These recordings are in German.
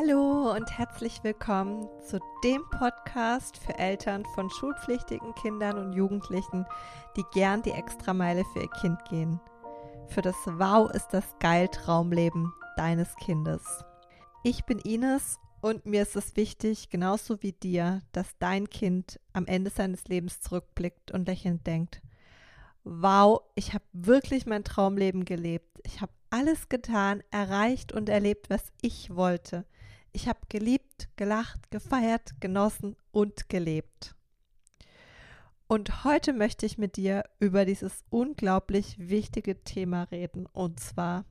Hallo und herzlich willkommen zu dem Podcast für Eltern von schulpflichtigen Kindern und Jugendlichen, die gern die Extrameile für ihr Kind gehen. Für das Wow ist das geil Traumleben deines Kindes. Ich bin Ines und mir ist es wichtig, genauso wie dir, dass dein Kind am Ende seines Lebens zurückblickt und lächelnd denkt, wow, ich habe wirklich mein Traumleben gelebt. Ich habe alles getan, erreicht und erlebt, was ich wollte. Ich habe geliebt, gelacht, gefeiert, genossen und gelebt. Und heute möchte ich mit dir über dieses unglaublich wichtige Thema reden, und zwar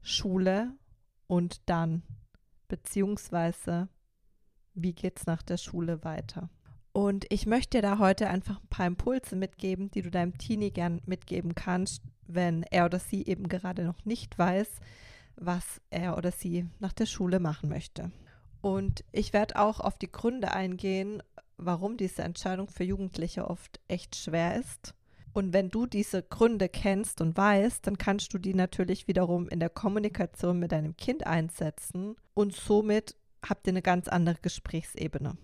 Schule und dann, beziehungsweise wie geht's nach der Schule weiter. Und ich möchte dir da heute einfach ein paar Impulse mitgeben, die du deinem Teenie gern mitgeben kannst, wenn er oder sie eben gerade noch nicht weiß, was er oder sie nach der Schule machen möchte. Und ich werde auch auf die Gründe eingehen, warum diese Entscheidung für Jugendliche oft echt schwer ist. Und wenn du diese Gründe kennst und weißt, dann kannst du die natürlich wiederum in der Kommunikation mit deinem Kind einsetzen und somit habt ihr eine ganz andere Gesprächsebene.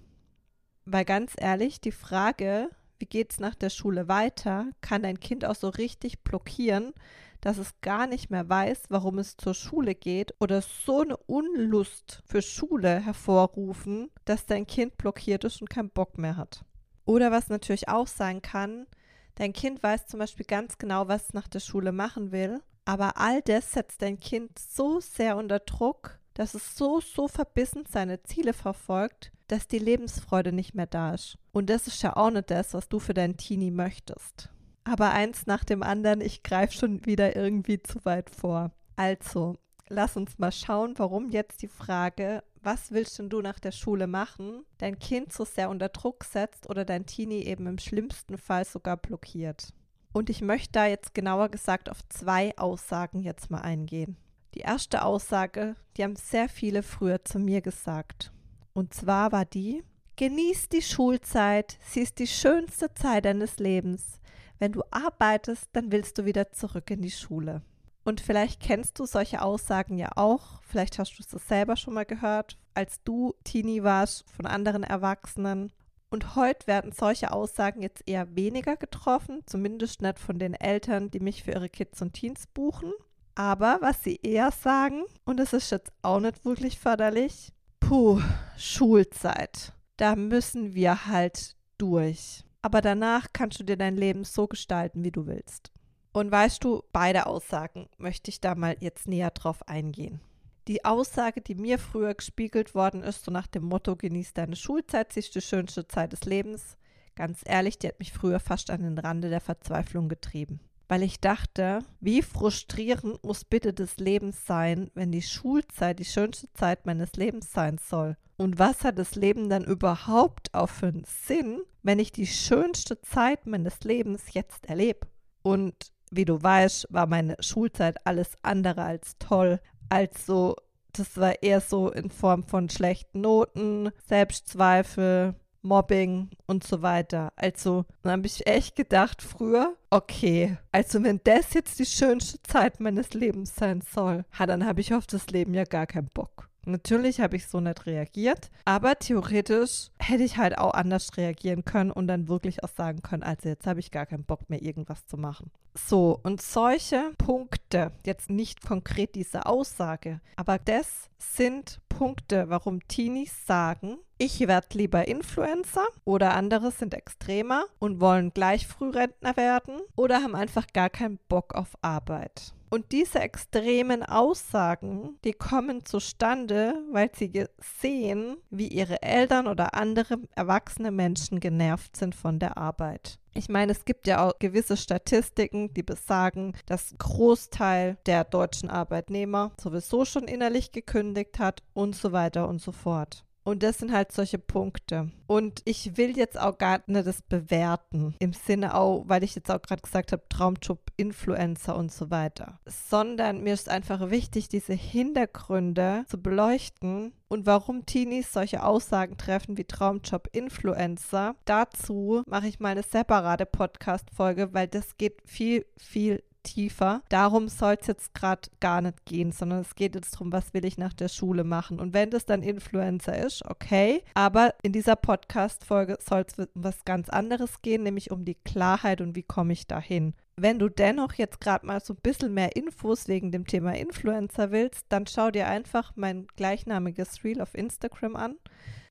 Weil ganz ehrlich, die Frage, wie geht es nach der Schule weiter, kann dein Kind auch so richtig blockieren, dass es gar nicht mehr weiß, warum es zur Schule geht oder so eine Unlust für Schule hervorrufen, dass dein Kind blockiert ist und keinen Bock mehr hat. Oder was natürlich auch sein kann, dein Kind weiß zum Beispiel ganz genau, was es nach der Schule machen will, aber all das setzt dein Kind so sehr unter Druck, dass es so, so verbissen seine Ziele verfolgt, dass die Lebensfreude nicht mehr da ist. Und das ist ja auch nicht das, was du für dein Teenie möchtest. Aber eins nach dem anderen, ich greife schon wieder irgendwie zu weit vor. Also, lass uns mal schauen, warum jetzt die Frage, was willst denn du nach der Schule machen, dein Kind so sehr unter Druck setzt oder dein Teenie eben im schlimmsten Fall sogar blockiert. Und ich möchte da jetzt genauer gesagt auf zwei Aussagen jetzt mal eingehen. Die erste Aussage, die haben sehr viele früher zu mir gesagt. Und zwar war die, genieß die Schulzeit, sie ist die schönste Zeit deines Lebens. Wenn du arbeitest, dann willst du wieder zurück in die Schule. Und vielleicht kennst du solche Aussagen ja auch. Vielleicht hast du es selber schon mal gehört, als du Teenie warst von anderen Erwachsenen. Und heute werden solche Aussagen jetzt eher weniger getroffen, zumindest nicht von den Eltern, die mich für ihre Kids und Teens buchen. Aber was sie eher sagen, und es ist jetzt auch nicht wirklich förderlich, puh, Schulzeit. Da müssen wir halt durch aber danach kannst du dir dein Leben so gestalten, wie du willst. Und weißt du, beide Aussagen möchte ich da mal jetzt näher drauf eingehen. Die Aussage, die mir früher gespiegelt worden ist, so nach dem Motto, genieß deine Schulzeit, sie ist die schönste Zeit des Lebens, ganz ehrlich, die hat mich früher fast an den Rande der Verzweiflung getrieben. Weil ich dachte, wie frustrierend muss bitte das Leben sein, wenn die Schulzeit die schönste Zeit meines Lebens sein soll und was hat das Leben dann überhaupt auch für einen Sinn, wenn ich die schönste Zeit meines Lebens jetzt erlebe? Und wie du weißt, war meine Schulzeit alles andere als toll. Also, das war eher so in Form von schlechten Noten, Selbstzweifel, Mobbing und so weiter. Also, dann habe ich echt gedacht früher, okay, also wenn das jetzt die schönste Zeit meines Lebens sein soll, dann habe ich auf das Leben ja gar keinen Bock. Natürlich habe ich so nicht reagiert, aber theoretisch hätte ich halt auch anders reagieren können und dann wirklich auch sagen können, also jetzt habe ich gar keinen Bock mehr, irgendwas zu machen. So, und solche Punkte, jetzt nicht konkret diese Aussage, aber das sind Punkte, warum Teenies sagen, ich werde lieber Influencer oder andere sind extremer und wollen gleich Frührentner werden oder haben einfach gar keinen Bock auf Arbeit. Und diese extremen Aussagen, die kommen zustande, weil sie sehen, wie ihre Eltern oder andere erwachsene Menschen genervt sind von der Arbeit. Ich meine, es gibt ja auch gewisse Statistiken, die besagen, dass Großteil der deutschen Arbeitnehmer sowieso schon innerlich gekündigt hat und so weiter und so fort. Und das sind halt solche Punkte. Und ich will jetzt auch gar nicht das bewerten, im Sinne auch, weil ich jetzt auch gerade gesagt habe, Traumjob, Influencer und so weiter. Sondern mir ist einfach wichtig, diese Hintergründe zu beleuchten und warum Teenies solche Aussagen treffen wie Traumjob, Influencer. Dazu mache ich mal eine separate Podcast-Folge, weil das geht viel, viel tiefer. Darum soll es jetzt gerade gar nicht gehen, sondern es geht jetzt darum, was will ich nach der Schule machen. Und wenn das dann Influencer ist, okay. Aber in dieser Podcast-Folge soll es um was ganz anderes gehen, nämlich um die Klarheit und wie komme ich dahin. Wenn du dennoch jetzt gerade mal so ein bisschen mehr Infos wegen dem Thema Influencer willst, dann schau dir einfach mein gleichnamiges Reel auf Instagram an.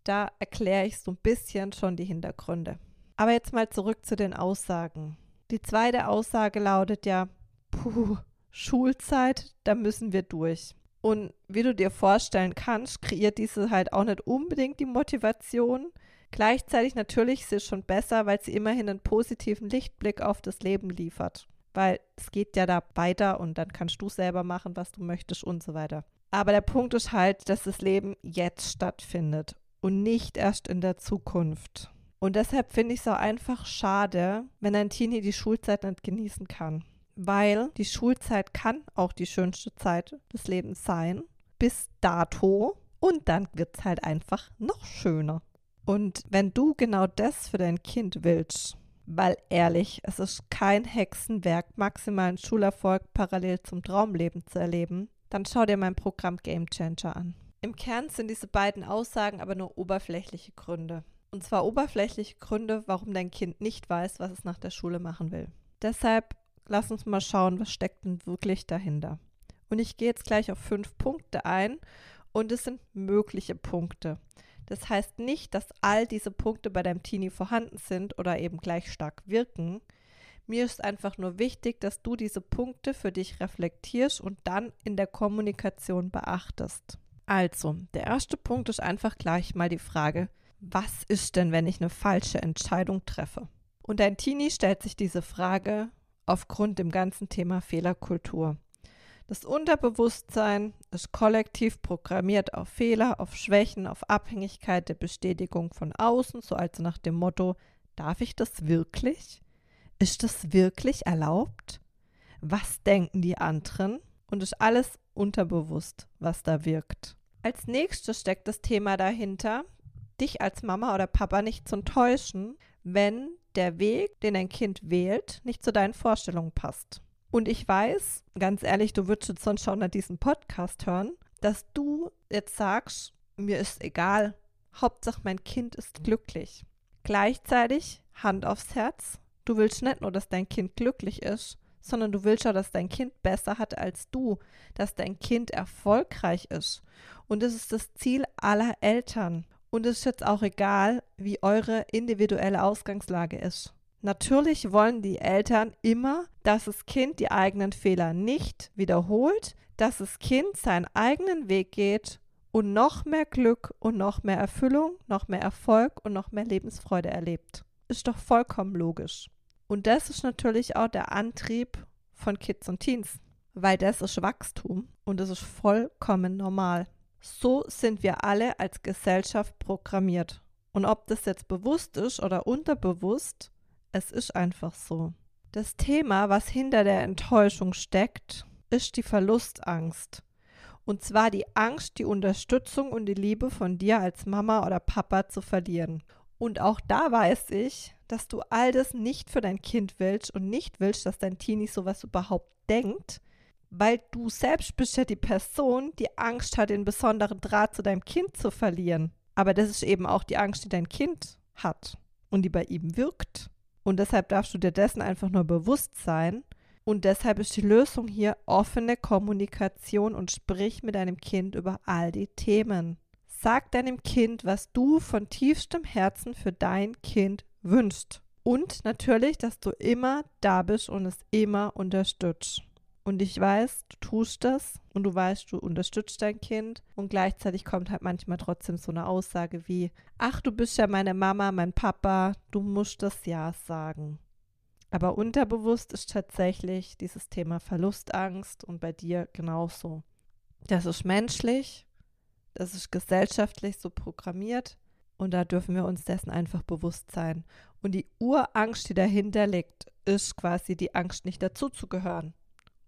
Da erkläre ich so ein bisschen schon die Hintergründe. Aber jetzt mal zurück zu den Aussagen. Die zweite Aussage lautet ja, puh, Schulzeit, da müssen wir durch. Und wie du dir vorstellen kannst, kreiert diese halt auch nicht unbedingt die Motivation. Gleichzeitig natürlich ist es schon besser, weil sie immerhin einen positiven Lichtblick auf das Leben liefert. Weil es geht ja da weiter und dann kannst du selber machen, was du möchtest und so weiter. Aber der Punkt ist halt, dass das Leben jetzt stattfindet und nicht erst in der Zukunft. Und deshalb finde ich es auch einfach schade, wenn ein Teenie die Schulzeit nicht genießen kann. Weil die Schulzeit kann auch die schönste Zeit des Lebens sein, bis dato. Und dann wird es halt einfach noch schöner. Und wenn du genau das für dein Kind willst, weil ehrlich, es ist kein Hexenwerk, maximalen Schulerfolg parallel zum Traumleben zu erleben, dann schau dir mein Programm Game Changer an. Im Kern sind diese beiden Aussagen aber nur oberflächliche Gründe. Und zwar oberflächliche Gründe, warum dein Kind nicht weiß, was es nach der Schule machen will. Deshalb lass uns mal schauen, was steckt denn wirklich dahinter. Und ich gehe jetzt gleich auf fünf Punkte ein und es sind mögliche Punkte. Das heißt nicht, dass all diese Punkte bei deinem Teenie vorhanden sind oder eben gleich stark wirken. Mir ist einfach nur wichtig, dass du diese Punkte für dich reflektierst und dann in der Kommunikation beachtest. Also, der erste Punkt ist einfach gleich mal die Frage, was ist denn, wenn ich eine falsche Entscheidung treffe? Und ein Teenie stellt sich diese Frage aufgrund dem ganzen Thema Fehlerkultur. Das Unterbewusstsein ist kollektiv programmiert auf Fehler, auf Schwächen, auf Abhängigkeit der Bestätigung von außen, so also nach dem Motto, darf ich das wirklich? Ist das wirklich erlaubt? Was denken die anderen? Und ist alles unterbewusst, was da wirkt. Als nächstes steckt das Thema dahinter, dich als Mama oder Papa nicht zu enttäuschen, wenn der Weg, den ein Kind wählt, nicht zu deinen Vorstellungen passt. Und ich weiß, ganz ehrlich, du würdest sonst schon an diesem Podcast hören, dass du jetzt sagst, mir ist egal, Hauptsache mein Kind ist glücklich. Gleichzeitig, Hand aufs Herz, du willst nicht nur, dass dein Kind glücklich ist, sondern du willst auch, dass dein Kind besser hat als du, dass dein Kind erfolgreich ist. Und das ist das Ziel aller Eltern. Und es ist jetzt auch egal, wie eure individuelle Ausgangslage ist. Natürlich wollen die Eltern immer, dass das Kind die eigenen Fehler nicht wiederholt, dass das Kind seinen eigenen Weg geht und noch mehr Glück und noch mehr Erfüllung, noch mehr Erfolg und noch mehr Lebensfreude erlebt. Ist doch vollkommen logisch. Und das ist natürlich auch der Antrieb von Kids und Teens, weil das ist Wachstum und das ist vollkommen normal. So sind wir alle als Gesellschaft programmiert. Und ob das jetzt bewusst ist oder unterbewusst, es ist einfach so. Das Thema, was hinter der Enttäuschung steckt, ist die Verlustangst. Und zwar die Angst, die Unterstützung und die Liebe von dir als Mama oder Papa zu verlieren. Und auch da weiß ich, dass du all das nicht für dein Kind willst und nicht willst, dass dein Teenie sowas überhaupt denkt, weil du selbst bist ja die Person, die Angst hat, den besonderen Draht zu deinem Kind zu verlieren. Aber das ist eben auch die Angst, die dein Kind hat und die bei ihm wirkt. Und deshalb darfst du dir dessen einfach nur bewusst sein. Und deshalb ist die Lösung hier offene Kommunikation und sprich mit deinem Kind über all die Themen. Sag deinem Kind, was du von tiefstem Herzen für dein Kind wünschst. Und natürlich, dass du immer da bist und es immer unterstützt. Und ich weiß, du tust das und du weißt, du unterstützt dein Kind und gleichzeitig kommt halt manchmal trotzdem so eine Aussage wie, ach, du bist ja meine Mama, mein Papa, du musst das Ja sagen. Aber unterbewusst ist tatsächlich dieses Thema Verlustangst und bei dir genauso. Das ist menschlich, das ist gesellschaftlich so programmiert und da dürfen wir uns dessen einfach bewusst sein. Und die Urangst, die dahinter liegt, ist quasi die Angst, nicht dazuzugehören.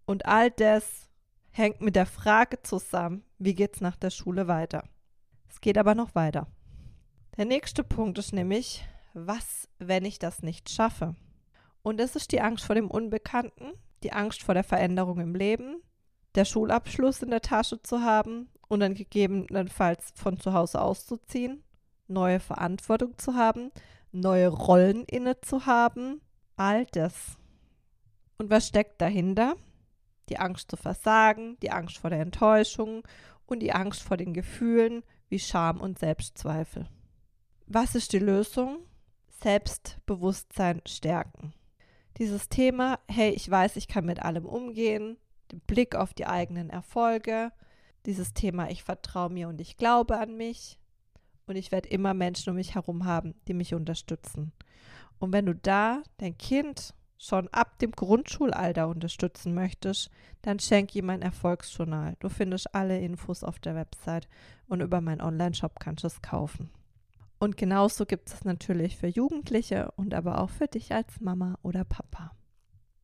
Und all das hängt mit der Frage zusammen, wie geht es nach der Schule weiter? Es geht aber noch weiter. Der nächste Punkt ist nämlich, was, wenn ich das nicht schaffe? Und das ist die Angst vor dem Unbekannten, die Angst vor der Veränderung im Leben, der Schulabschluss in der Tasche zu haben und dann gegebenenfalls von zu Hause auszuziehen, neue Verantwortung zu haben, neue Rollen inne zu haben, all das. Und was steckt dahinter? Die Angst zu versagen, die Angst vor der Enttäuschung und die Angst vor den Gefühlen wie Scham und Selbstzweifel. Was ist die Lösung? Selbstbewusstsein stärken. Dieses Thema, hey, ich weiß, ich kann mit allem umgehen, den Blick auf die eigenen Erfolge, dieses Thema, ich vertraue mir und ich glaube an mich und ich werde immer Menschen um mich herum haben, die mich unterstützen. Und wenn du da dein Kind schon ab dem Grundschulalter unterstützen möchtest, dann schenk ihm ein Erfolgsjournal. Du findest alle Infos auf der Website und über meinen Online-Shop kannst du es kaufen. Und genauso gibt es natürlich für Jugendliche und aber auch für dich als Mama oder Papa.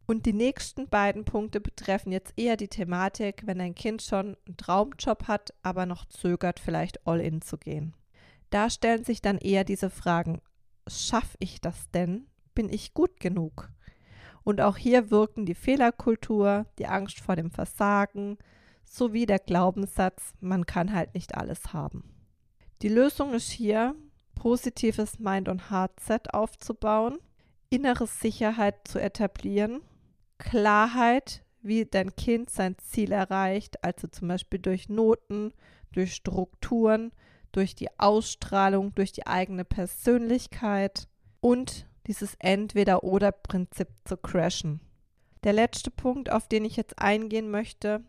Und die nächsten beiden Punkte betreffen jetzt eher die Thematik, wenn dein Kind schon einen Traumjob hat, aber noch zögert, vielleicht all in zu gehen. Da stellen sich dann eher diese Fragen, schaffe ich das denn? Bin ich gut genug? Und auch hier wirken die Fehlerkultur, die Angst vor dem Versagen sowie der Glaubenssatz, man kann halt nicht alles haben. Die Lösung ist hier, positives Mind- und Heart-Set aufzubauen, innere Sicherheit zu etablieren Klarheit, wie dein Kind sein Ziel erreicht, also zum Beispiel durch Noten, durch Strukturen, durch die Ausstrahlung, durch die eigene Persönlichkeit und dieses Entweder-Oder-Prinzip zu crashen. Der letzte Punkt, auf den ich jetzt eingehen möchte,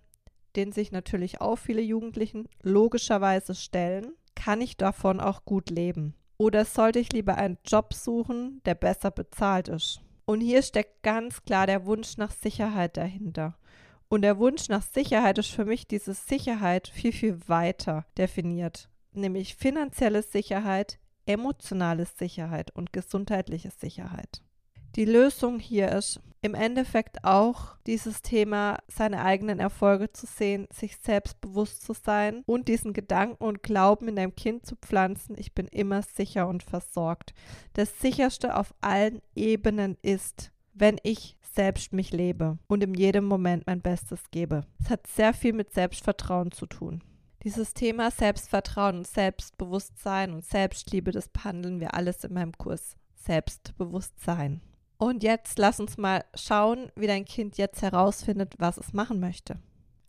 den sich natürlich auch viele Jugendlichen logischerweise stellen, kann ich davon auch gut leben? Oder sollte ich lieber einen Job suchen, der besser bezahlt ist? Und hier steckt ganz klar der Wunsch nach Sicherheit dahinter. Und der Wunsch nach Sicherheit ist für mich diese Sicherheit viel, viel weiter definiert. Nämlich finanzielle Sicherheit, emotionale Sicherheit und gesundheitliche Sicherheit. Die Lösung hier ist im Endeffekt auch dieses Thema, seine eigenen Erfolge zu sehen, sich selbstbewusst zu sein und diesen Gedanken und Glauben in deinem Kind zu pflanzen, ich bin immer sicher und versorgt. Das sicherste auf allen Ebenen ist, wenn ich selbst mich lebe und in jedem Moment mein Bestes gebe. Es hat sehr viel mit Selbstvertrauen zu tun. Dieses Thema Selbstvertrauen und Selbstbewusstsein und Selbstliebe, das behandeln wir alles in meinem Kurs Selbstbewusstsein. Und jetzt lass uns mal schauen, wie dein Kind jetzt herausfindet, was es machen möchte.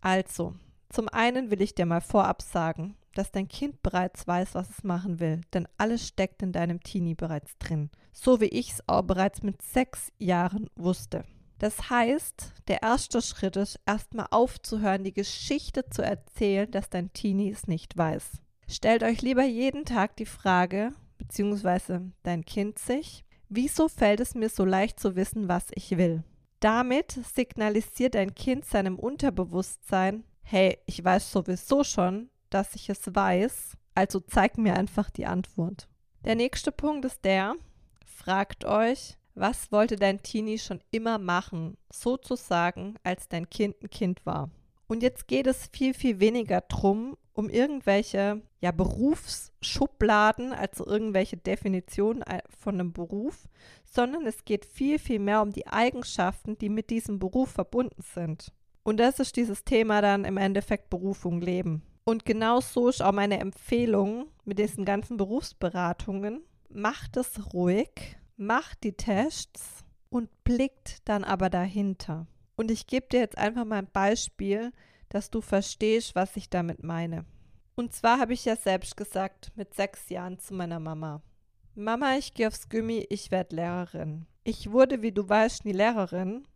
Also, zum einen will ich dir mal vorab sagen, dass dein Kind bereits weiß, was es machen will, denn alles steckt in deinem Teenie bereits drin, so wie ich es auch bereits mit sechs Jahren wusste. Das heißt, der erste Schritt ist, erstmal aufzuhören, die Geschichte zu erzählen, dass dein Teenie es nicht weiß. Stellt euch lieber jeden Tag die Frage, beziehungsweise dein Kind sich, Wieso fällt es mir so leicht zu wissen, was ich will? Damit signalisiert ein Kind seinem Unterbewusstsein, hey, ich weiß sowieso schon, dass ich es weiß, also zeig mir einfach die Antwort. Der nächste Punkt ist der, fragt euch, was wollte dein Teenie schon immer machen, sozusagen, als dein Kind ein Kind war? Und jetzt geht es viel, viel weniger drum, um irgendwelche ja, Berufsschubladen, also irgendwelche Definitionen äh, von einem Beruf, sondern es geht viel, viel mehr um die Eigenschaften, die mit diesem Beruf verbunden sind. Und das ist dieses Thema dann im Endeffekt Berufung leben. Und genau so ist auch meine Empfehlung mit diesen ganzen Berufsberatungen. Macht es ruhig, macht die Tests und blickt dann aber dahinter. Und ich gebe dir jetzt einfach mal ein Beispiel, dass du verstehst, was ich damit meine. Und zwar habe ich ja selbst gesagt, mit sechs Jahren zu meiner Mama. Mama, ich gehe aufs Gummi, ich werde Lehrerin. Ich wurde, wie du weißt, nie Lehrerin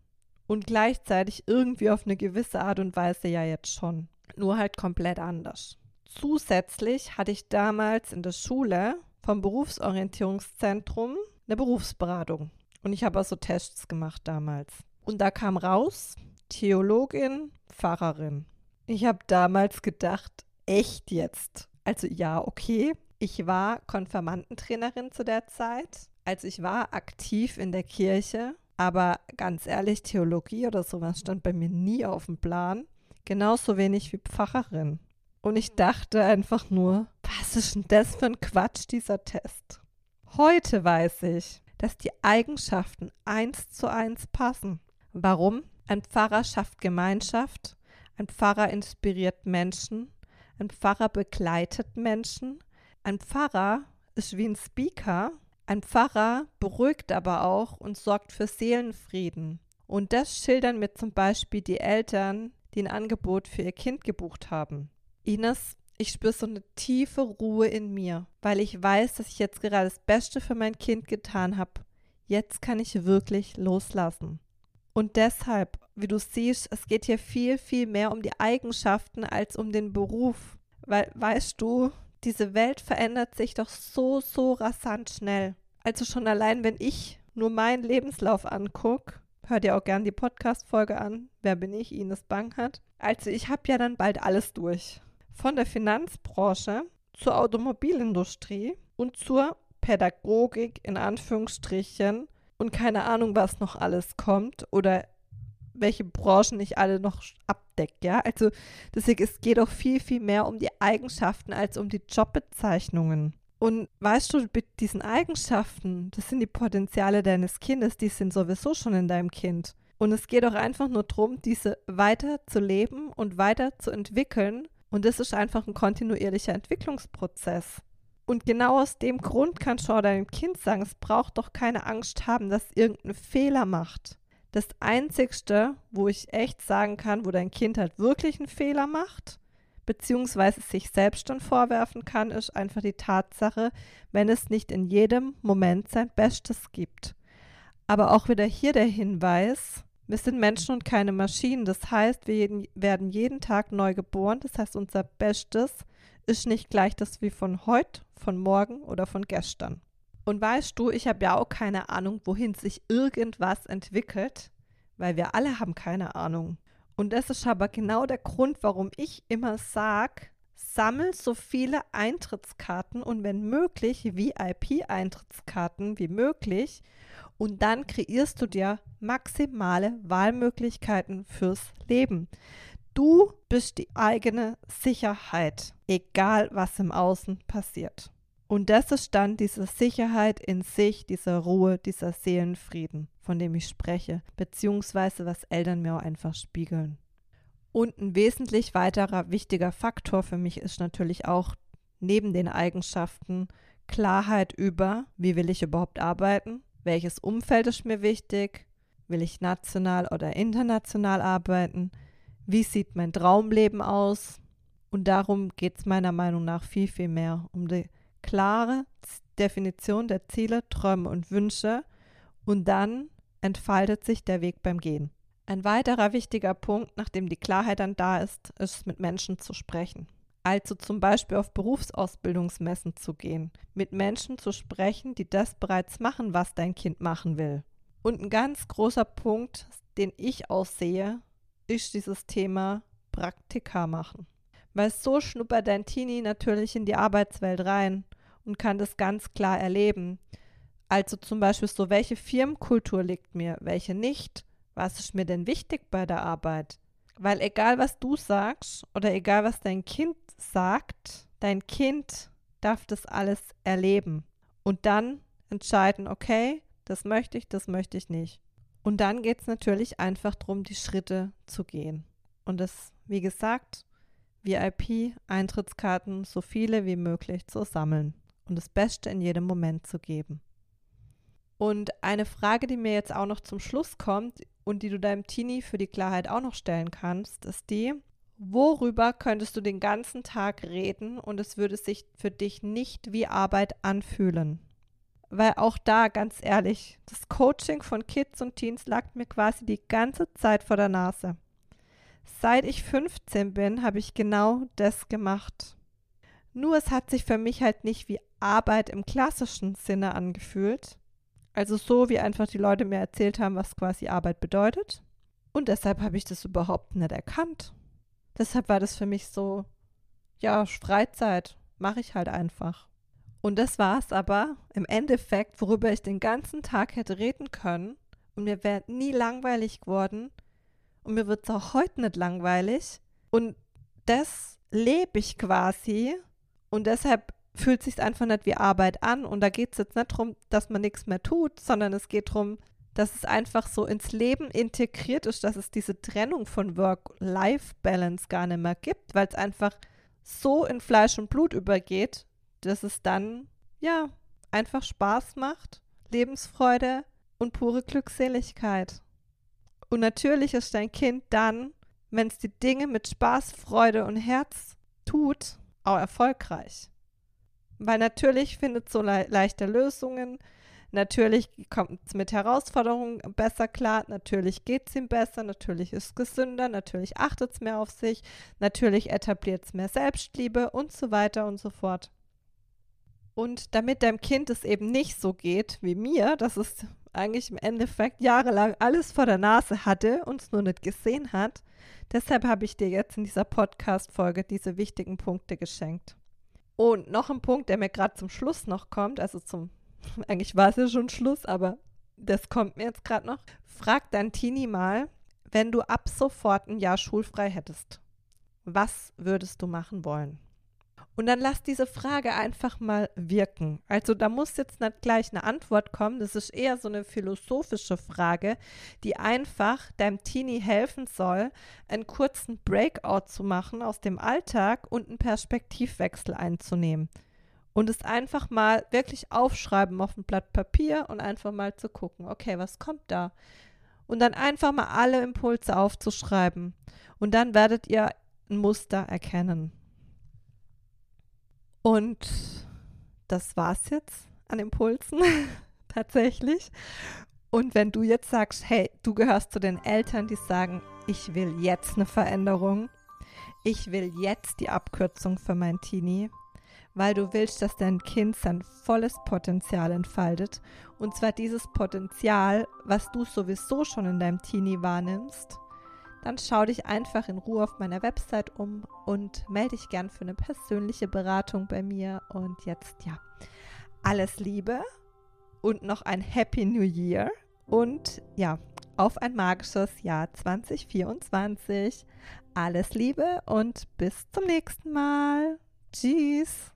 und gleichzeitig irgendwie auf eine gewisse Art und Weise ja jetzt schon. Nur halt komplett anders. Zusätzlich hatte ich damals in der Schule vom Berufsorientierungszentrum eine Berufsberatung. Und ich habe also Tests gemacht damals. Und da kam raus, Theologin, Pfarrerin. Ich habe damals gedacht, echt jetzt? Also ja, okay. Ich war Konfirmandentrainerin zu der Zeit. Also ich war aktiv in der Kirche, aber ganz ehrlich, Theologie oder sowas stand bei mir nie auf dem Plan. Genauso wenig wie Pfarrerin. Und ich dachte einfach nur, was ist denn das für ein Quatsch, dieser Test? Heute weiß ich, dass die Eigenschaften eins zu eins passen. Warum? Ein Pfarrer schafft Gemeinschaft, ein Pfarrer inspiriert Menschen, ein Pfarrer begleitet Menschen, ein Pfarrer ist wie ein Speaker, ein Pfarrer beruhigt aber auch und sorgt für Seelenfrieden. Und das schildern mir zum Beispiel die Eltern, die ein Angebot für ihr Kind gebucht haben. Ines, ich spüre so eine tiefe Ruhe in mir, weil ich weiß, dass ich jetzt gerade das Beste für mein Kind getan habe. Jetzt kann ich wirklich loslassen. Und deshalb, wie du siehst, es geht hier viel, viel mehr um die Eigenschaften als um den Beruf. Weil, weißt du, diese Welt verändert sich doch so, so rasant schnell. Also schon allein, wenn ich nur meinen Lebenslauf angucke, hör dir auch gern die Podcast-Folge an. Wer bin ich? Ines Bankert. Also ich habe ja dann bald alles durch. Von der Finanzbranche zur Automobilindustrie und zur Pädagogik in Anführungsstrichen und keine Ahnung, was noch alles kommt oder welche Branchen ich alle noch abdecke, ja. Also deswegen, es geht auch viel, viel mehr um die Eigenschaften als um die Jobbezeichnungen. Und weißt du, mit diesen Eigenschaften, das sind die Potenziale deines Kindes, die sind sowieso schon in deinem Kind. Und es geht auch einfach nur darum, diese weiter zu leben und weiter zu entwickeln. Und das ist einfach ein kontinuierlicher Entwicklungsprozess. Und genau aus dem Grund kannst du auch deinem Kind sagen, es braucht doch keine Angst haben, dass es irgendeinen Fehler macht. Das Einzigste, wo ich echt sagen kann, wo dein Kind halt wirklich einen Fehler macht, beziehungsweise sich selbst dann vorwerfen kann, ist einfach die Tatsache, wenn es nicht in jedem Moment sein Bestes gibt. Aber auch wieder hier der Hinweis, wir sind Menschen und keine Maschinen. Das heißt, wir jeden, werden jeden Tag neu geboren. Das heißt, unser Bestes ist nicht gleich das wie von heute, von morgen oder von gestern. Und weißt du, ich habe ja auch keine Ahnung, wohin sich irgendwas entwickelt, weil wir alle haben keine Ahnung. Und das ist aber genau der Grund, warum ich immer sage, sammel so viele Eintrittskarten und wenn möglich VIP-Eintrittskarten wie möglich und dann kreierst du dir maximale Wahlmöglichkeiten fürs Leben. Du bist die eigene Sicherheit, egal was im Außen passiert. Und das ist dann diese Sicherheit in sich, diese Ruhe, dieser Seelenfrieden, von dem ich spreche, beziehungsweise was Eltern mir auch einfach spiegeln. Und ein wesentlich weiterer wichtiger Faktor für mich ist natürlich auch neben den Eigenschaften Klarheit über, wie will ich überhaupt arbeiten, welches Umfeld ist mir wichtig, will ich national oder international arbeiten, wie sieht mein Traumleben aus? Und darum geht es meiner Meinung nach viel, viel mehr um die klare Definition der Ziele, Träume und Wünsche und dann entfaltet sich der Weg beim Gehen. Ein weiterer wichtiger Punkt, nachdem die Klarheit dann da ist, ist mit Menschen zu sprechen. Also zum Beispiel auf Berufsausbildungsmessen zu gehen, mit Menschen zu sprechen, die das bereits machen, was dein Kind machen will. Und ein ganz großer Punkt, den ich aussehe, ist dieses Thema Praktika machen. Weil so schnuppert dein Teenie natürlich in die Arbeitswelt rein und kann das ganz klar erleben. Also zum Beispiel so, welche Firmenkultur liegt mir, welche nicht? Was ist mir denn wichtig bei der Arbeit? Weil egal was du sagst oder egal was dein Kind sagt, dein Kind darf das alles erleben und dann entscheiden, okay, das möchte ich, das möchte ich nicht. Und dann geht es natürlich einfach darum, die Schritte zu gehen. Und das, wie gesagt, VIP-Eintrittskarten so viele wie möglich zu sammeln und das Beste in jedem Moment zu geben. Und eine Frage, die mir jetzt auch noch zum Schluss kommt und die du deinem Teenie für die Klarheit auch noch stellen kannst, ist die, worüber könntest du den ganzen Tag reden und es würde sich für dich nicht wie Arbeit anfühlen? weil auch da, ganz ehrlich, das Coaching von Kids und Teens lag mir quasi die ganze Zeit vor der Nase. Seit ich 15 bin, habe ich genau das gemacht. Nur es hat sich für mich halt nicht wie Arbeit im klassischen Sinne angefühlt. Also so, wie einfach die Leute mir erzählt haben, was quasi Arbeit bedeutet. Und deshalb habe ich das überhaupt nicht erkannt. Deshalb war das für mich so, ja, Freizeit, mache ich halt einfach. Und das war es aber im Endeffekt, worüber ich den ganzen Tag hätte reden können. Und mir wäre nie langweilig geworden. Und mir wird es auch heute nicht langweilig. Und das lebe ich quasi. Und deshalb fühlt es sich einfach nicht wie Arbeit an. Und da geht es jetzt nicht darum, dass man nichts mehr tut, sondern es geht darum, dass es einfach so ins Leben integriert ist, dass es diese Trennung von Work-Life-Balance gar nicht mehr gibt, weil es einfach so in Fleisch und Blut übergeht, dass es dann, ja, einfach Spaß macht, Lebensfreude und pure Glückseligkeit. Und natürlich ist dein Kind dann, wenn es die Dinge mit Spaß, Freude und Herz tut, auch erfolgreich. Weil natürlich findet so le leichte Lösungen, natürlich kommt es mit Herausforderungen besser klar, natürlich geht es ihm besser, natürlich ist es gesünder, natürlich achtet es mehr auf sich, natürlich etabliert es mehr Selbstliebe und so weiter und so fort. Und damit deinem Kind es eben nicht so geht wie mir, dass es eigentlich im Endeffekt jahrelang alles vor der Nase hatte und es nur nicht gesehen hat, deshalb habe ich dir jetzt in dieser Podcast-Folge diese wichtigen Punkte geschenkt. Und noch ein Punkt, der mir gerade zum Schluss noch kommt, also zum, eigentlich war es ja schon Schluss, aber das kommt mir jetzt gerade noch. Frag dein Teenie mal, wenn du ab sofort ein Jahr schulfrei hättest, was würdest du machen wollen? Und dann lass diese Frage einfach mal wirken. Also da muss jetzt nicht gleich eine Antwort kommen. Das ist eher so eine philosophische Frage, die einfach deinem Teenie helfen soll, einen kurzen Breakout zu machen aus dem Alltag und einen Perspektivwechsel einzunehmen. Und es einfach mal wirklich aufschreiben auf ein Blatt Papier und einfach mal zu gucken, okay, was kommt da? Und dann einfach mal alle Impulse aufzuschreiben. Und dann werdet ihr ein Muster erkennen. Und das war's jetzt an Impulsen tatsächlich. Und wenn du jetzt sagst, hey, du gehörst zu den Eltern, die sagen, ich will jetzt eine Veränderung, ich will jetzt die Abkürzung für mein Teenie, weil du willst, dass dein Kind sein volles Potenzial entfaltet. Und zwar dieses Potenzial, was du sowieso schon in deinem Teenie wahrnimmst dann schau dich einfach in Ruhe auf meiner Website um und melde dich gern für eine persönliche Beratung bei mir. Und jetzt ja, alles Liebe und noch ein Happy New Year und ja, auf ein magisches Jahr 2024. Alles Liebe und bis zum nächsten Mal. Tschüss.